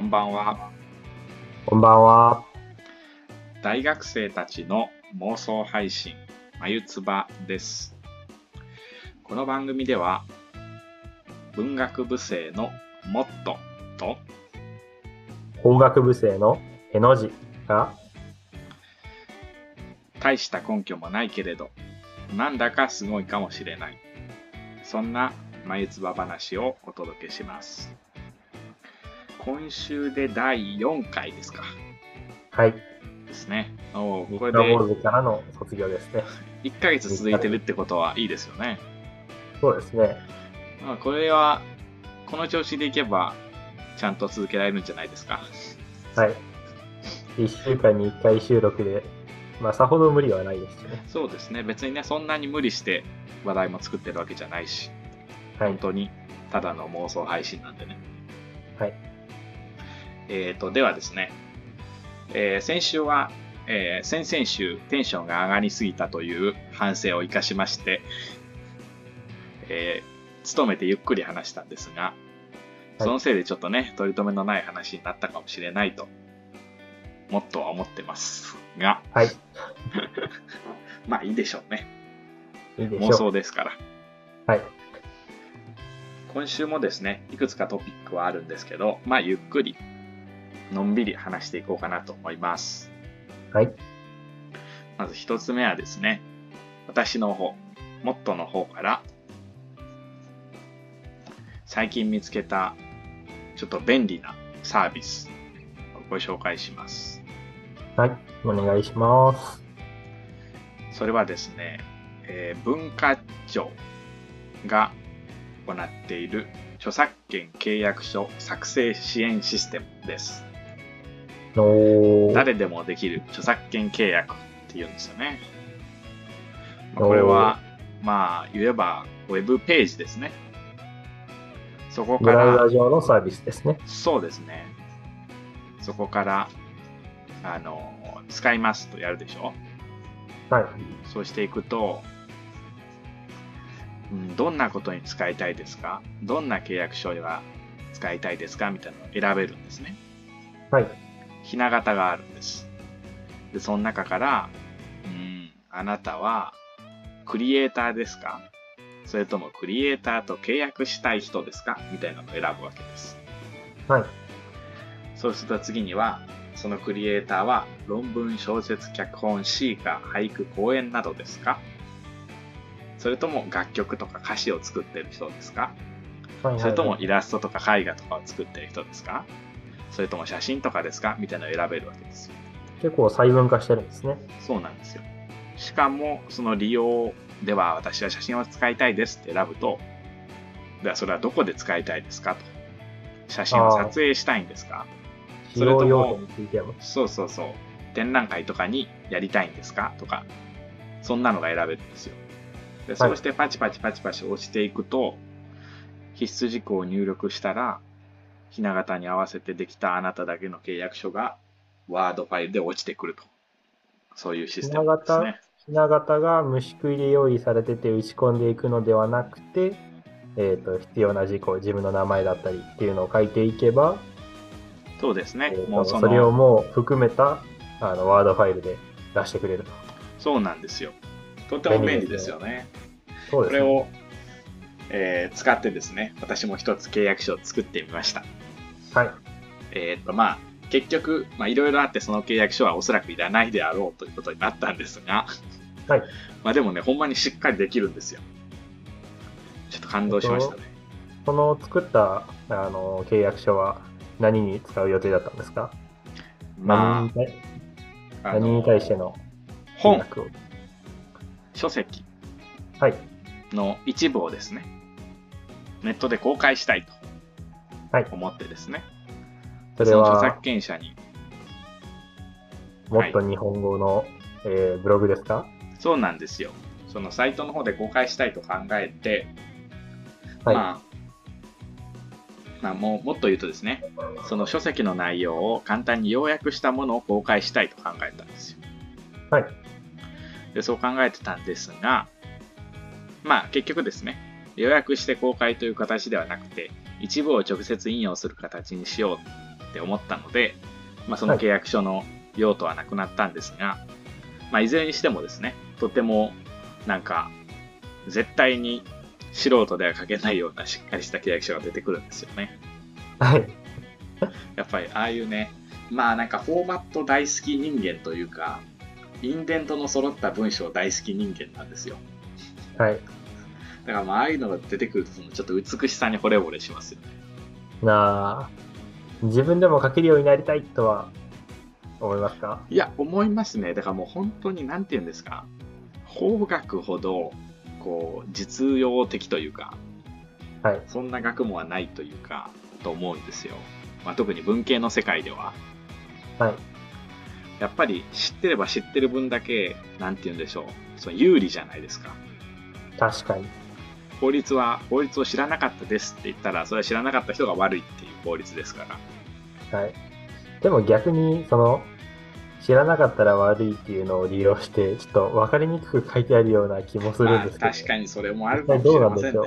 はい、こんばんは。こんばんは。大学生たちの妄想配信、まゆつばです。この番組では、文学部生のモットと、法学部生のへの字が、大した根拠もないけれど、なんだかすごいかもしれない。そんな眉唾話をお届けします。今週で第4回ですか。はい。ですね。おこれで日坊主からの卒業ですね。1ヶ月続いてるってことはいいですよね。そうですね。まあ、これは、この調子でいけば、ちゃんと続けられるんじゃないですか。はい。1週間に1回収録で、まあ、さほど無理はないですよね。そうですね。別にね、そんなに無理して話題も作ってるわけじゃないし、はい本。当にただの妄想配信なんでね。はい。えーと、ではですね、えー先週は、えー先々週テンションが上がりすぎたという反省を生かしまして、えー努めてゆっくり話したんですが、そのせいでちょっとね、取り留めのない話になったかもしれないと、もっとは思ってますが、はい。まあいいでしょうね。妄いいでしょう。想ですから。はい。今週もですね、いくつかトピックはあるんですけど、まあゆっくり、のんびり話していこうかなと思います。はい。まず一つ目はですね、私の方、モットの方から、最近見つけた、ちょっと便利なサービスをご紹介します。はい。お願いします。それはですね、えー文化庁が行っている著作権契約書作成支援システムです。誰でもできる著作権契約っていうんですよね。まあこれは、まあ、言えば、ウェブページですね。そこかブラウら、ザ上のサービスですね。そうですね。そこから、あの、使いますとやるでしょはい。そうしていくと、うんどんなことに使いたいですか？どんな契約書が使いたいですか？みたいなのを選べるんですね。はい。ひな形があるんです。で、その中から、うん、あなたはクリエイターですか？それともクリエイターと契約したい人ですか？みたいなのを選ぶわけです。はい。そうすると次には、そのクリエイターは論文、小説、脚本、詩歌、俳句、講演などですか？それとも楽曲とか歌詞を作ってる人ですか？はい。それともはいイラストとか絵画とかを作ってる人ですか？それとも写真とかですか？みたいなのを選べるわけですよ。結構細分化してるんですね。そうなんですよ。しかも、その利用では私は写真を使いたいですって選ぶと、ではそれはどこで使いたいですかと。写真を撮影したいんですか？使それとも。そうそうそう。展覧会とかにやりたいんですか？とか、そんなのが選べるんですよ。でそうしてパチパチパチパチ押していくと、必須事項を入力したら、ひな形に合わせてできたあなただけの契約書が、ワードファイルで落ちてくると。そういうシステムですね。ひな形が虫食いで用意されてて打ち込んでいくのではなくて、えっ、と、必要な事項、自分の名前だったりっていうのを書いていけば、そうですねえー。ともうそそれをの、もう含めたあのワードファイルで出してくれると。そうなんですよ。とても便利ですよね。そうですね。これを、えー使ってですね、私も一つ契約書を作ってみました。はい。えーっと、まあ、結局、まあ、いろいろあってその契約書はおそらくいらないであろうということになったんですが、はい。まあでもね、ほんまにしっかりできるんですよ。ちょっと感動しましたね。その作ったあの契約書は何に使う予定だったんですか？何まに対あ、あ何に対しての、本、書籍はい。の一部をですね、ネットで公開したいとはい。思ってですね、それその著は作権者に、もっと日本語の、えーブログですか？そうなんですよ。そのサイトの方で公開したいと考えて、はい。まあ、まあ、もうもっと言うとですね、その書籍の内容を簡単に要約したものを公開したいと考えたんですよ。はい。でそう考えてたんですが、まあ結局ですね、予約して公開という形ではなくて、一部を直接引用する形にしようって思ったので、まあ、その契約書の用途はなくなったんですが、まあ、いずれにしてもですね、とてもなんか絶対に素人では書けないようなしっかりした契約書が出てくるんですよね。はい。やっぱりああいうね、まあなんかフォーマット大好き人間というか、インデントの揃った文章大好き人間なんですよ。はい。だからまあああいうのが出てくるとそのちょっと美しさに惚れ惚れしますよね。なあ、自分でも書けるようになりたいとは思いますか？いや、思いますね。だからもう本当に何て言うんですか、法学ほどこう実用的というか、はい。そんな学問はないというか、と思うんですよ。まあ、特に文系の世界では。はい。やっぱり知ってれば知ってる分だけ、なんて言うんでしょう、その有利じゃないですか。確かに。法律は、法律を知らなかったですって言ったら、それは知らなかった人が悪いっていう法律ですから。はい。でも逆に、その、知らなかったら悪いっていうのを利用して、ちょっと分かりにくく書いてあるような気もするんまあですけど。確かにそれもあるかもしれませんどう。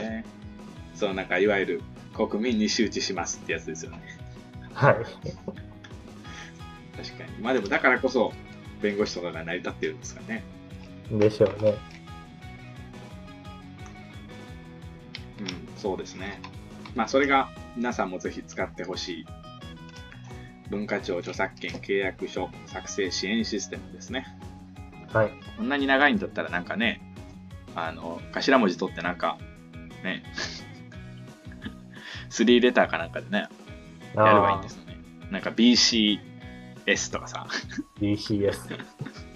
そのなんかいわゆる国民に周知しますってやつですよね。はい。確かに。まあでもだからこそ弁護士とかが成り立ってるんですかね。でしょうね。そうですね。まあそれが皆さんもぜひ使ってほしい文化庁著作権契約書作成支援システムですね。はい。こんなに長いんだったらなんかね、あの、頭文字取ってなんか、ね、3レターかなんかでね、やればいいんですよね。なんか BCS とかさ、BCS。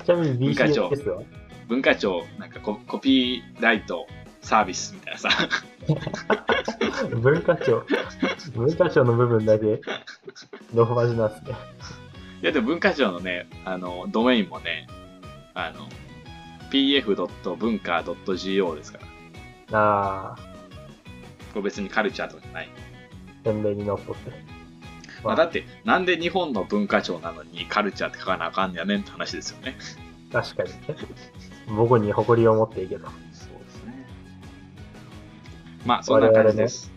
ちなみに文化庁 BCS は文化庁なんかココピーライトサービスみたいなさ、文化庁。文化庁の部分だけ、ローマ字なんですね。いやでも文化庁のね、あの、ドメインもね、あの、pf. 文化 .go ですから。ああ、これ別にカルチャーとかじゃない。鮮明にのっとって。まあ、だって、なんで日本の文化庁なのにカルチャーって書かなあかんやねんって話ですよね。確かにね。母語に誇りを持っていけど。まあ、そんな感じです。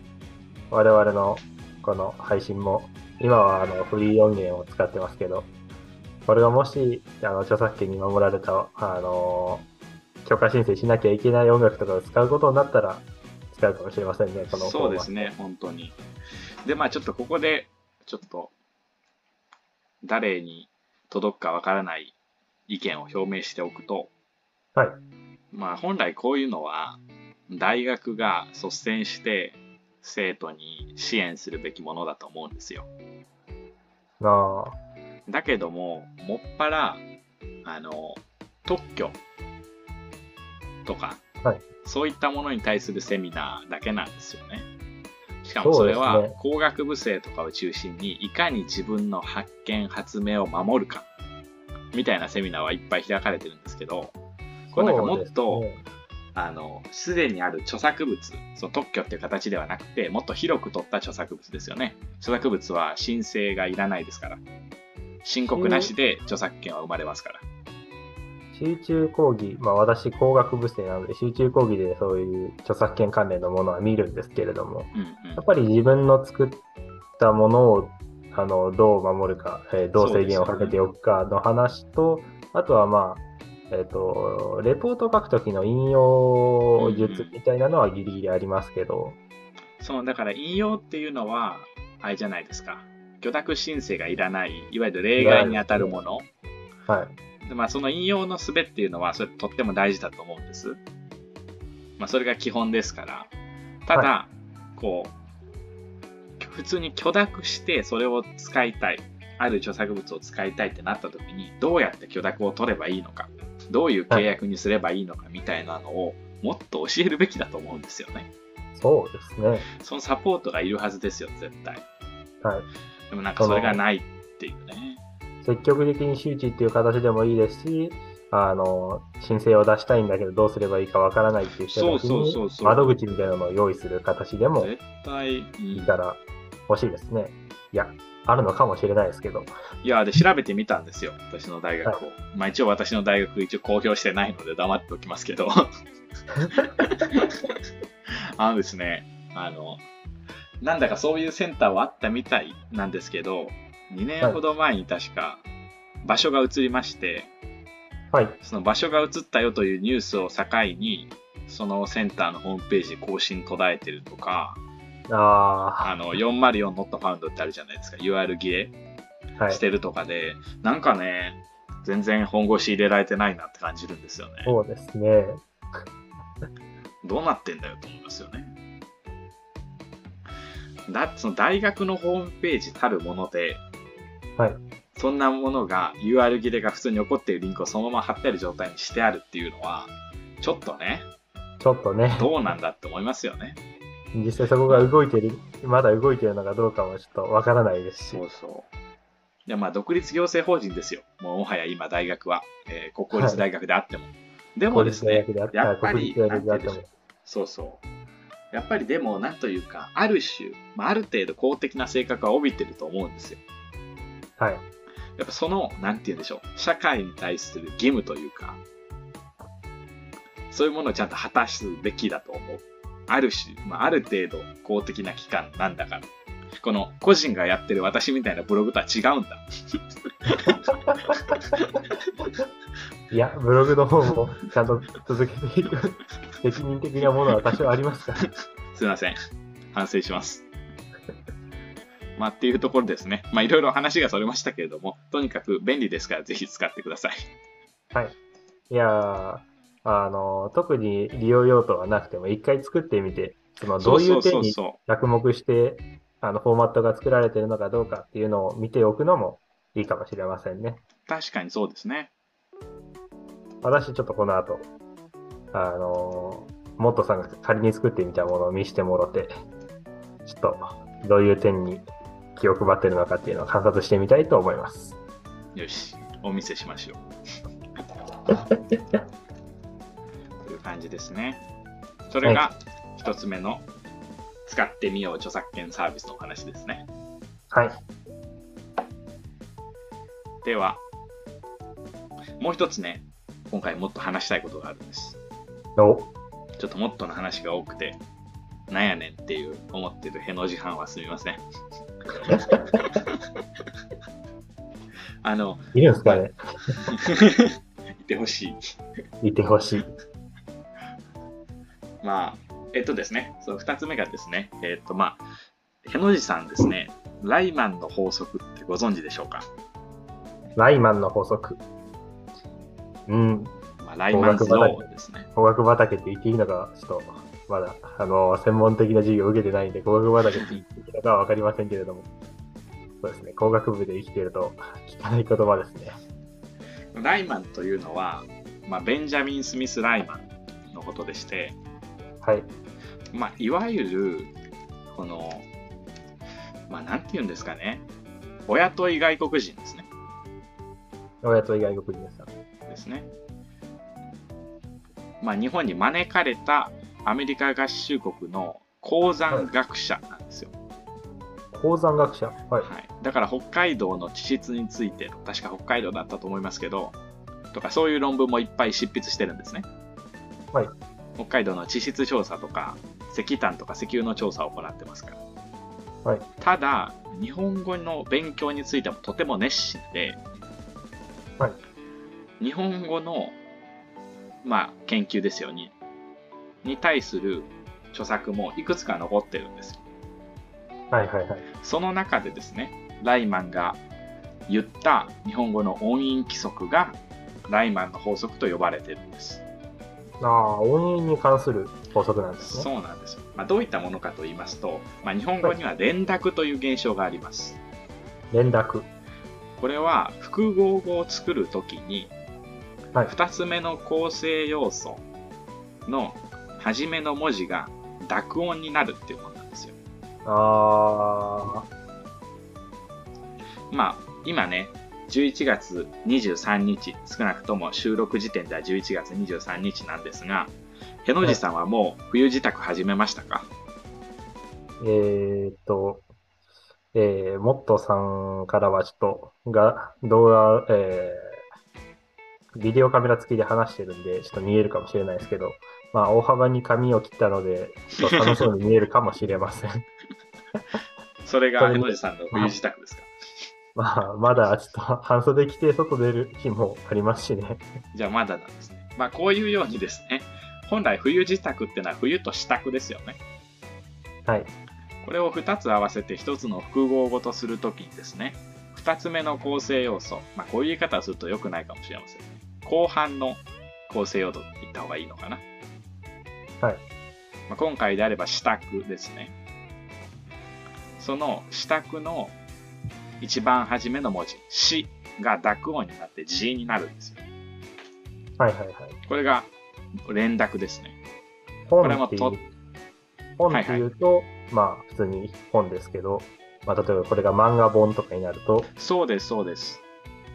我々のこの配信も、今はあのフリー音源を使ってますけど、これがもし、あの、著作権に守られた、あの、許可申請しなきゃいけない音楽とかを使うことになったら、使うかもしれませんね、このそうですね、本当に。で、まあちょっとここで、ちょっと、誰に届くかわからない意見を表明しておくと、はい。まあ本来こういうのは、大学が率先して生徒に支援するべきものだと思うんですよ。なあ、だけども、もっぱら、あの、特許とか、はいそういったものに対するセミナーだけなんですよね。しかもそれは工学部生とかを中心に、いかに自分の発見、発明を守るか、みたいなセミナーはいっぱい開かれてるんですけど、これなんかもっと、あの、すでにある著作物、その特許っていう形ではなくて、もっと広く取った著作物ですよね。著作物は申請がいらないですから。申告なしで著作権は生まれますから。集中講義、まあ私工学部生なので集中講義でそういう著作権関連のものは見るんですけれども、うんうんやっぱり自分の作ったものをあのどう守るか、えーどう制限をかけておくかの話と、あとはまあ、えっ、と、レポートを書くときの引用術みたいなのはギリギリありますけど、その、だから引用っていうのは、あれじゃないですか。許諾申請がいらない、いわゆる例外に当たるもの。はい。でまあ、その引用の術っていうのは、それとっても大事だと思うんです。まあ、それが基本ですから。ただ、はこう、普通に許諾してそれを使いたい。ある著作物を使いたいってなった時に、どうやって許諾を取ればいいのか、どういう契約にすればいいのかみたいなのを、もっと教えるべきだと思うんですよね。そうですね。そのサポートがいるはずですよ、絶対。はい。でもなんかそれがないっていうね。積極的に周知っていう形でもいいですし、あの、申請を出したいんだけどどうすればいいかわからないっていう人たに窓口みたいなのを用意する形でもいいから欲しいですね。いや、あるのかもしれないですけど。いや、で、調べてみたんですよ。私の大学を。まあ一応私の大学一応公表してないので黙っておきますけど。あのですね、あの、なんだかそういうセンターはあったみたいなんですけど、2年ほど前に確か場所が移りまして、はい。その場所が移ったよというニュースを境に、そのセンターのホームページ更新途絶えてるとか、ああの、404 not found ってあるじゃないですか。UR 切れし。てるとかで、なんかね、全然本腰入れられてないなって感じるんですよね。そうですね。どうなってんだよと思いますよね。だその大学のホームページたるもので、はい。そんなものが UR 切れが普通に起こっているリンクをそのまま貼ってある状態にしてあるっていうのは、ちょっとね、ちょっとね、どうなんだって思いますよね。実際そこが動いてる、まだ動いてるのかどうかもちょっとわからないですしそ。うそう。いや、まあ、独立行政法人ですよ。もう、もはや今、大学は、えー国公立大学であっても。でも公ですねやっぱり。そうそう。やっぱりでも、なんというか、ある種、まあ、ある程度公的な性格は帯びてると思うんですよ。はい。やっぱその、なんて言うんでしょう、社会に対する義務というか、そういうものをちゃんと果たすべきだと思う。ある種、まあ、ある程度公的な機関なんだから。この個人がやってる私みたいなブログとは違うんだ。いや、ブログの方もちゃんと続けていく責任的なものは多少ありますから。すいません。反省します。まあっていうところですね。まあいろいろ話がそれましたけれども、とにかく便利ですからぜひ使ってください。はい。いやー、あの、特に利用用途はなくても、一回作ってみて、そのどういう点にそ着目して、あの、フォーマットが作られているのかどうかっていうのを見ておくのもいいかもしれませんね。う。確かにそうですね。私、ちょっとこの後、あの、モットさんが仮に作ってみたものを見せてもろて、ちょっと、どういう点に気を配ってるのかっていうのを観察してみたいと思います。よし、お見せしましょう。感じですね。それが一つ目の使ってみよう著作権サービスのお話ですね。はい。では、もう一つね、今回もっと話したいことがあるんです。お、ちょっともっとの話が多くて、なんやねんっていう思ってるへの字班はすみません。あの、いるんですかね？いてほしい。いてほしい。まあ、えっとですね、その二つ目がですね、えっとまあ、への字さんですね、ライマンの法則ってご存知でしょうか、ライマンの法則。うん。まあ、ライマンズローですね。工学畑って言っていいのか、ちょっと、まだ、あの、専門的な授業を受けてないんで、工学畑って言っていいのかはわかりませんけれども。そうですね。工学部で生きていると、聞かない言葉ですね。ライマンというのは、まあ、ベンジャミン・スミス・ライマンのことでして、はい。まあ、いわゆる、この、まあ、なんて言うんですかね、親とい外国人ですね。親と外国人ですか。ですね。まあ、日本に招かれたアメリカ合衆国の鉱山学者なんですよ。鉱山学者。はい。はい、だから北海道の地質について、確か北海道だったと思いますけど、とかそういう論文もいっぱい執筆してるんですね。はい。北海道の地質調査とか、石炭とか石油の調査を行ってますから。はい。ただ、日本語の勉強についてもとても熱心で、はい。日本語の、まあ、研究ですよに、に対する著作もいくつか残ってるんですよ。はいはいはい。その中でですね、ライマンが言った日本語の音韻規則がライマンの法則と呼ばれてるんです。ああ、音韻に関する法則なんですね。そうなんですよ。まあ、どういったものかと言いますと、まあ、日本語には連絡という現象があります。連絡。これは複合語を作るときに、はい2つ目の構成要素の初めの文字が濁音になるっていうものなんですよ。あまあ、今ね、11月23日、少なくとも収録時点では11月23日なんですが、への字さんはもう冬支度始めましたか、ー、えーっと、えー、モットさんからはちょっと、が、動画、えー、ビデオカメラ付きで話してるんで、ちょっと見えるかもしれないですけど、まあ、大幅に髪を切ったので、ちょっと寒そうに見えるかもしれません。それが、江野寺さんの冬支度ですか？まあ、まだちょっと半袖着て外出る日もありますしね。じゃあまだなんですね。まあこういうようにですね、本来冬支度ってのは冬と支度ですよね。はい。これを2つ合わせて1つの複合語とするときにですね、2つ目の構成要素、まあこういう言い方をすると良くないかもしれません。後半の構成要素って言った方がいいのかな。はい。まあ、今回であれば支度ですね。その支度の一番初めの文字、しが濁音になって字になるんですよ。はいはいはい。これが連絡ですね。本これもとっていう、本っていうと、まあ普通に本ですけど、まあ例えばこれが漫画本とかになるとそうです、そうです。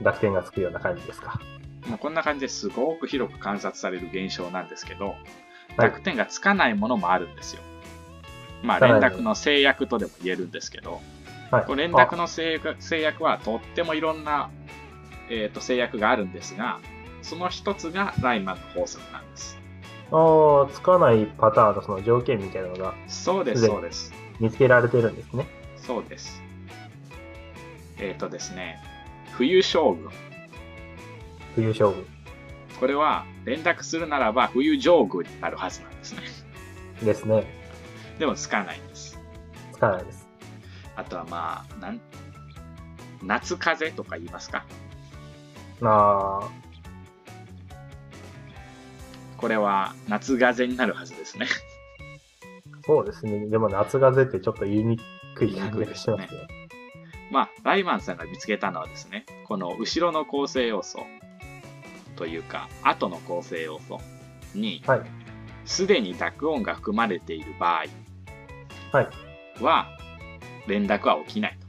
濁点がつくような感じですか。もうこんな感じですごく広く観察される現象なんですけど、はい濁点がつかないものもあるんですよ。まあ連絡の制約とでも言えるんですけど、はい。これ連絡の制約制約はとってもいろんな、えー、と制約があるんですが、その一つがライマンの法則なんです。あああ、つかないパターンのその条件みたいなのがそうです、そうです。見つけられてるんですね。そうです。えっ、とですね、冬将軍。冬将軍これは連絡するならば冬上軍になるはずなんですね。ですね。でもつかないんです。つかないです。あとはまあ、なん夏風とか言いますか？ああ、これは夏風になるはずですね。そうですね。でも夏風ってちょっと言いにくい感じがしますね。まあ、ライマンさんが見つけたのはですね、この後ろの構成要素というか、後の構成要素に、はい。すでに濁音が含まれている場はい。連絡は起きないと。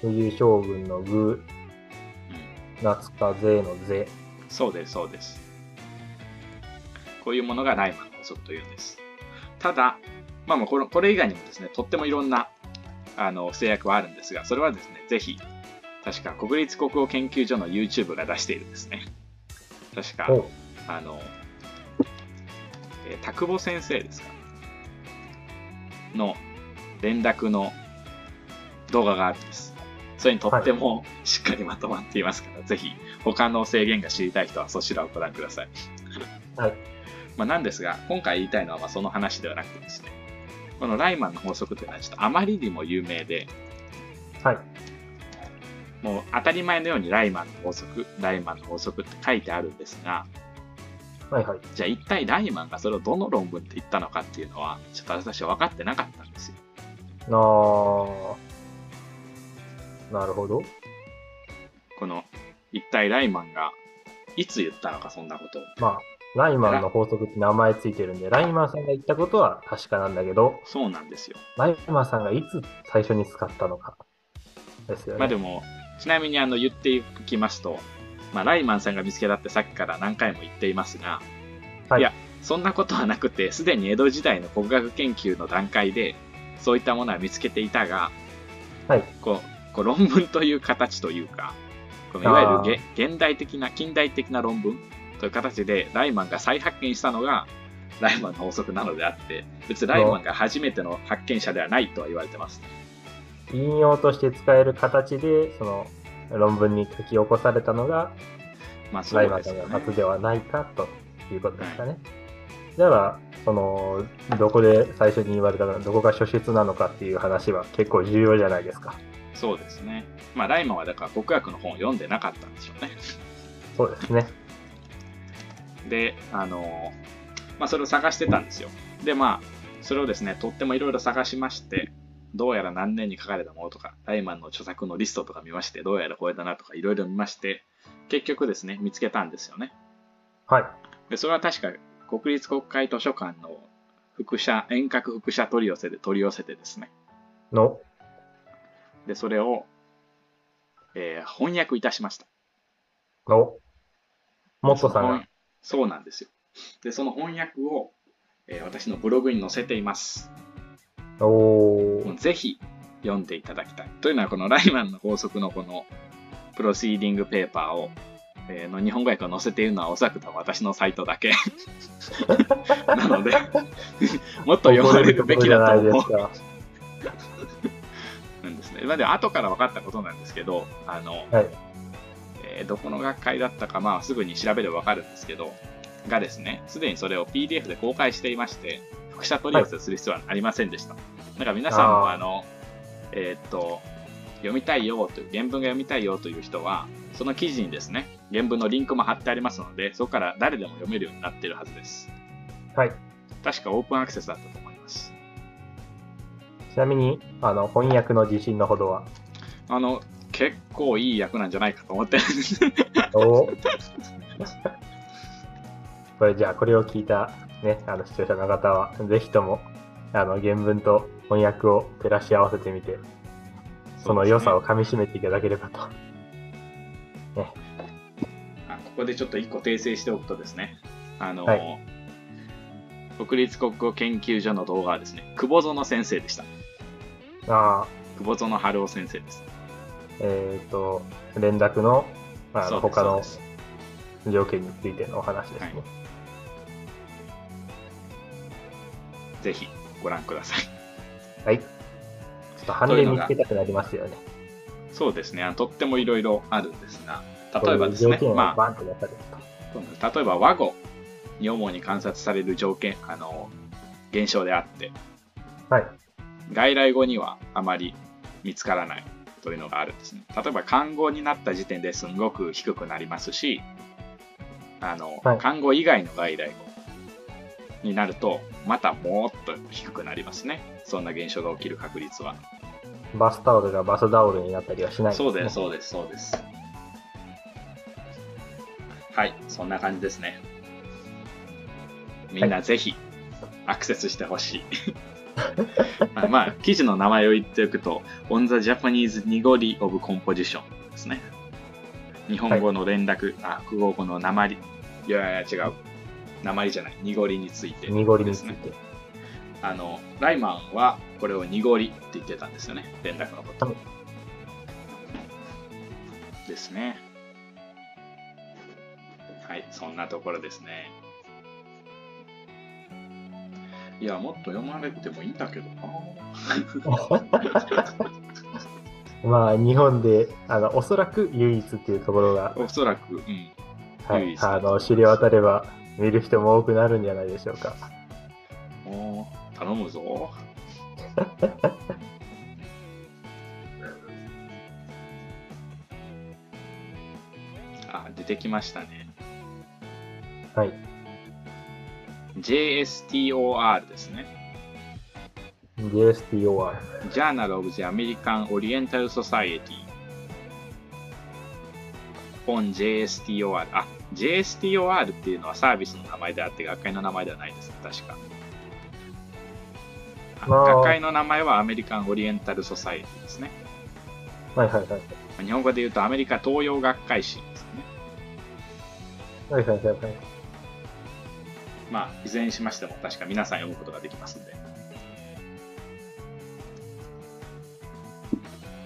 冬将軍の具、うん、夏風のぜ。そうです、そうです。こういうものがライマンの法則というんです。ただ、まあまあこれ、これ以外にもですね、とってもいろんなあの制約はあるんですが、それはですね、ぜひ、確か国立国語研究所の YouTube が出しているですね。確か、おあの、えー、田久保先生ですか？の連絡の動画があるんです。それにとってもしっかりまとまっていますから、ぜひ他の制限が知りたい人はそちらをご覧ください。はい。まあ、なんですが、今回言いたいのはまあその話ではなくてですね、このライマンの法則というのはちょっとあまりにも有名で、はい。もう当たり前のようにライマンの法則、ライマンの法則って書いてあるんですが、はいはい。じゃあ一体ライマンがそれをどの論文って言ったのかっていうのは、ちょっと私は分かってなかったんですよ。あーなるほど。この、一体ライマンがいつ言ったのか、そんなことを。まあ、ライマンの法則って名前ついてるんで、ライマンさんが言ったことは確かなんだけど、そうなんですよ。ライマンさんがいつ最初に使ったのか。ですよね。まあでも、ちなみにあの言っていきますと、まあ、ライマンさんが見つけたってさっきから何回も言っていますが、はいいや、そんなことはなくて、すでに江戸時代の国学研究の段階で、そういったものは見つけていたが、はい。こう、こう論文という形というか、このいわゆるげ現代的な、近代的な論文という形で、ライマンが再発見したのが、ライマンの法則なのであって、別にライマンが初めての発見者ではないとは言われてます。引用として使える形で、その論文に書き起こされたのが、まあそライマンさうではないかということですかね。では、その、どこで最初に言われたのどこが初出なのかっていう話は結構重要じゃないですか。そうですね。まあライマンはだから国学の本を読んでなかったんでしょうね。そうですね。で、あの、まあそれを探してたんですよ。で、まあ、それをですね、とってもいろいろ探しまして、どうやら何年に書かれたものとか、ライマンの著作のリストとか見まして、どうやらこれだなとかいろいろ見まして、結局ですね、見つけたんですよね。はい。で、それは確か国立国会図書館の副写、遠隔副写取り寄せで取り寄せてですね。の、で、それを、えー翻訳いたしました。の、モットさんが？そうなんですよ。で、その翻訳を、えー私のブログに載せています。おー。ぜひ読んでいただきたい。というのは、このライマンの法則のこのプロシーディングペーパーを、えーの日本語訳を載せているのはおそらく多分私のサイトだけ。なので、もっと読まれるべきだと思う。なんですね。まあ、で後から分かったことなんですけど、あの、はい。えーどこの学会だったか、まあ、すぐに調べれば分かるんですけど、がですね、すでにそれを PDF で公開していまして、複写取り寄せする必要はありませんでした。だから皆さんも、あの、えーっと、読みたいよという、原文が読みたいよという人は、その記事にですね、原文のリンクも貼ってありますので、そこから誰でも読めるようになっているはずです。はい。確かオープンアクセスだったと思います。ちなみに、あの、翻訳の自信のほどは？あの、結構いい役なんじゃないかと思ってるんです。おこれじゃあ、これを聞いた、ね、あの、視聴者の方は、ぜひとも、あの、原文と翻訳を照らし合わせてみて、その良さをかみしめていただければと。あここでちょっと一個訂正しておくとですね、あの、はい国立国語研究所の動画はですね、久保園先生でした。ああ、久保園春夫先生です。えっ、と、連絡の、あの、そうです他の条件についてのお話ですね。はいぜひご覧ください。はい。ちょっと判例見つけたくなりますよね。そうですね、とってもいろいろあるんですが、例えばですねまあ、例えば和語に主に観察される条件、あの、現象であって、と。はい。外来語にはあまり見つからないというのがあるんですね。例えば漢語になった時点ですんごく低くなりますし、あの、はい漢語以外の外来語になると、またもっと低くなりますね。そんな現象が起きる確率は。バスタオルがバスタオルになったりはしないそうです、そうです、そうです。はい、そんな感じですね。みんなぜひアクセスしてほしい。あまあ、記事の名前を言っておくと、On the Japanese Nigori of Composition ですね。日本語の連絡、あ、国語語の鉛。いやいや、違う。鉛じゃない。濁りについて、濁りですね。て。あの、ライマンはこれを濁りって言ってたんですよね。連絡のこと。はいですね。はい、そんなところですね。いや、もっと読まれてもいいんだけどな。まあ、日本で、あの、おそらく唯一っていうところが、おそらく、うん。はい、あの、知り渡れば、見る人も多くなるんじゃないでしょうか。おー頼むぞ。あ、出てきましたね。はい。JSTOR ですね。JSTOR。Journal of the American Oriental Society on JSTOR。あ、JSTOR っていうのはサービスの名前であって学会の名前ではないですね、確か。学会の名前はアメリカンオリエンタルソサエティですね。はいはいはい。日本語で言うとアメリカ東洋学会誌ですね。はいはいはいはい。まあ、いずれにしましても確か皆さん読むことができますので。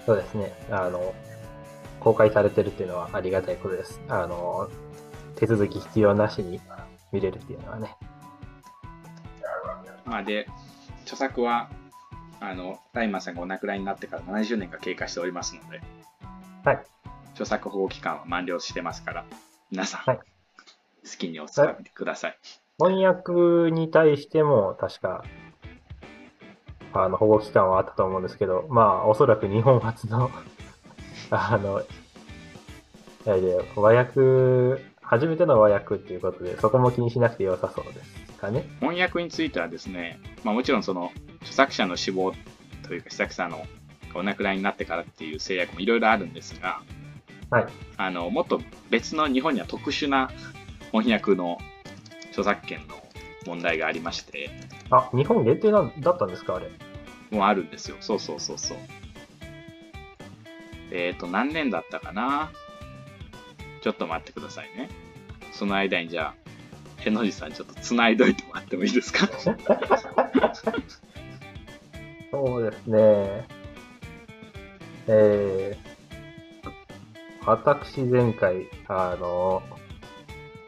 そうですね。あの、公開されてるっていうのはありがたいことです。あの、手続き必要なしに見れるっていうのはね。まあ、で、著作は、あの、ライマンさんがお亡くなりになってから70年が経過しておりますので、はい。著作保護期間は満了してますから、皆さん、はい好きにお使いください。翻訳に対しても確か、あの、保護期間はあったと思うんですけど、まあ、おそらく日本初の、あの、いやいや、和訳、初めての和訳っていうことで、そこも気にしなくて良さそうですかね。翻訳についてはですね、まあ、もちろんその著作者の死亡というか、著作者のお亡くなりになってからっていう制約もいろいろあるんですが、はい。あのもっと別の日本には特殊な翻訳の著作権の問題がありまして、あ、日本限定なんだったんですか、あれ？もうあるんですよ。そうそうそうそう。えっ、と、何年だったかな？ちょっと待ってくださいね。その間にじゃあ、へのじさんちょっと繋いどいてもらってもいいですか？そうですね。えー、私前回、あの、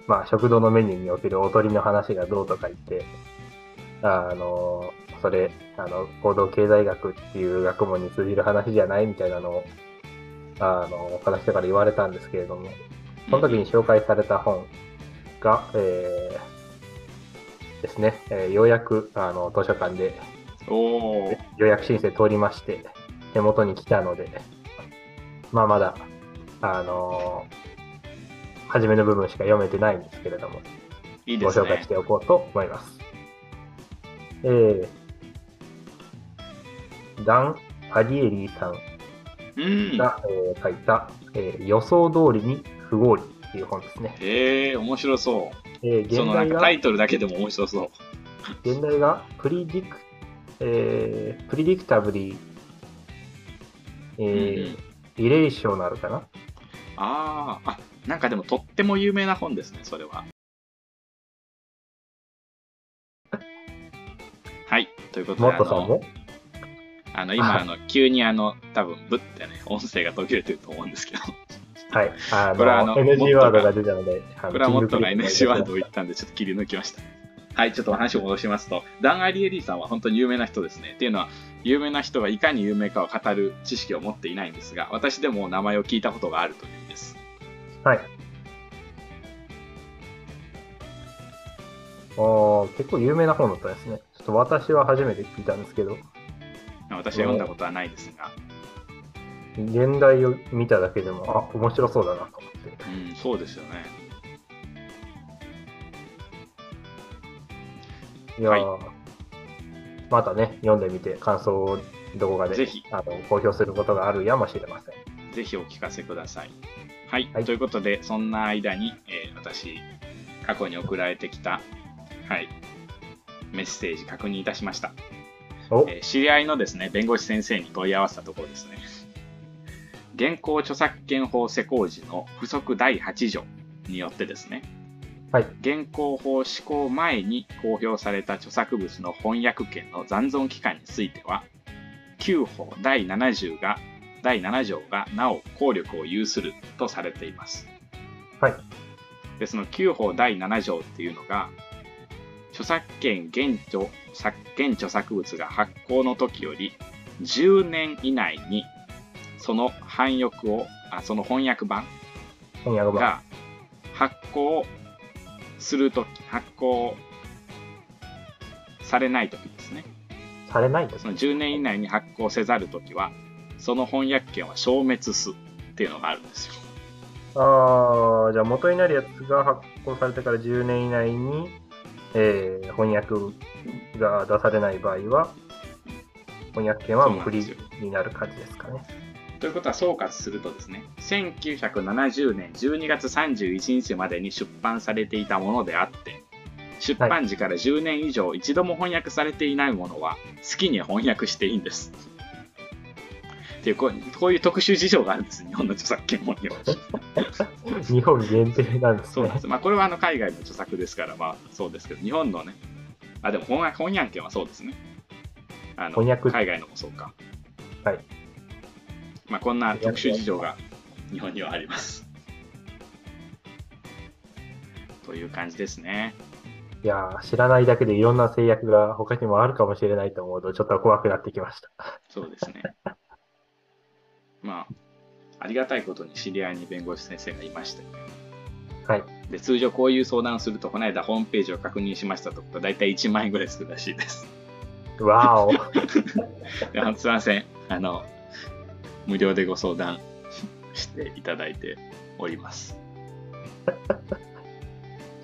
まあ、食堂のメニューにおけるおとりの話がどうとか言って、あの、それ、あの、行動経済学っていう学問に通じる話じゃないみたいなのを、あの、他の人から言われたんですけれども、その時に紹介された本が、えー、ですね、えーようやく、あの、図書館で予約申請通りまして、手元に来たので、まあまだ、あのー初めの部分しか読めてないんですけれども、ごいいね紹介し。ておこうと思います。えー、ダン・パリエリーさんうん。が、えー書いた、えー予想通りに不合理っていう本ですね。えー、面白そえーう。そ現代がタ、イトルだけでも面白そう。現代がプリディク、えー、プリディクタブリー、えーうんうんイレーショナルかな？ああ、あ、なんかでもとっても有名な本ですね、それは。はい、ということで、もっとさんも？あの今、はいあの急にあの、多分ぶってね、音声が途切れてると思うんですけど、はい。あこれはあのの、NG ワードが出たので、これはもっとがキングクリック NC ワードを言ったんで、ちょっと切り抜きました。はい、ちょっとお話を戻しますと、ダン・アリエリーさんは本当に有名な人ですね。っていうのは、有名な人がいかに有名かを語る知識を持っていないんですが、私でも名前を聞いたことがあるというんです。はい。おー結構有名な本だったですね。ちょっと私は初めて聞いたんですけど、私は読んだことはないですが、現代を見ただけでも、あ、面白そうだなと思って。うん、そうですよね。いやー、またね、読んでみて感想をどこかでぜひ。あの公表することがあるやもしれません。ぜひお聞かせください。はい、はい。ということで、そんな間に、えー私、過去に送られてきた、はい、メッセージ確認いたしました。お、えー知り合いのですね、弁護士先生に問い合わせたところですね、現行著作権法施行時の付則第8条によってですね、はい。現行法施行前に公表された著作物の翻訳権の残存期間については、旧法第70が、第7条がなお効力を有するとされています。はい。で、その旧法第7条っていうのが、著作権現著作現著作物が発行の時より10年以内にその翻訳をあその翻訳版翻訳版。が発行するとき発行されないときですね。されないんですその10年以内に発行せざるときはその翻訳権は消滅すっていうのがあるんですよ。ああ、じゃあ元になるやつが発行されてから10年以内に、えー翻訳が出されない場合は、翻訳権はフリーになる感じですかね。ということは総括するとですね1970年12月31日までに出版されていたものであって出版時から10年以上一度も翻訳されていないものは好きに翻訳していいんです。っていうこうこういう特殊事情があるんです日本の著作権法には。日本限定なんですねそうなんで。す。まあこれはあの海外の著作ですからまあそうですけど日本のねあでも翻訳翻訳権はそうですね。あの翻訳海外のもそうか。はい。まあこんな特殊事情が日本にはあります。という感じですね。いやー知らないだけでいろんな制約が他にもあるかもしれないと思うと、ちょっと怖くなってきました。そうですね。まあ、ありがたいことに知り合いに弁護士先生がいまして、はい。で通常こういう相談をすると、この間ホームページを確認しましたところ、だいたい1万円ぐらいするらしいです。わーお。すいません。あの、無料でご相談していただいております。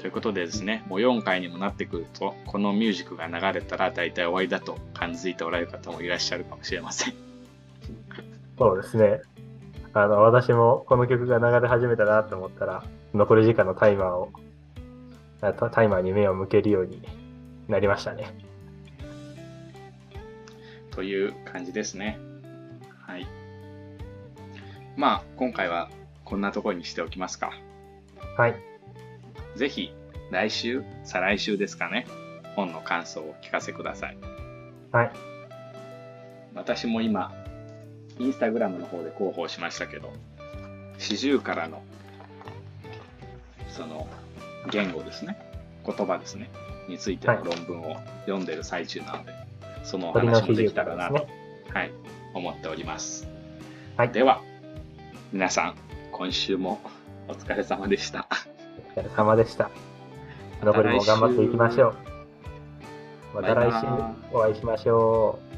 ということでですね、もう4回にもなってくると、このミュージックが流れたら大体終わりだと感づいておられる方もいらっしゃるかもしれません。そうですね。あの、私もこの曲が流れ始めたなと思ったら、残り時間のタイマーを、タイマーに目を向けるようになりましたね。という感じですね。はい。まあ、今回はこんなところにしておきますか。はい。ぜひ、来週、再来週ですかね、本の感想をお聞かせください。はい。私も今、インスタグラムの方で広報しましたけど、四十からの、その、言語ですね、言葉ですね、についての論文を読んでる最中なので、そのお話もできたらなと。はい、思っております。はいでは、皆さん、今週もお疲れ様でした。お疲れ様でした。残りも頑張っていきましょう。また来週お会いしましょう。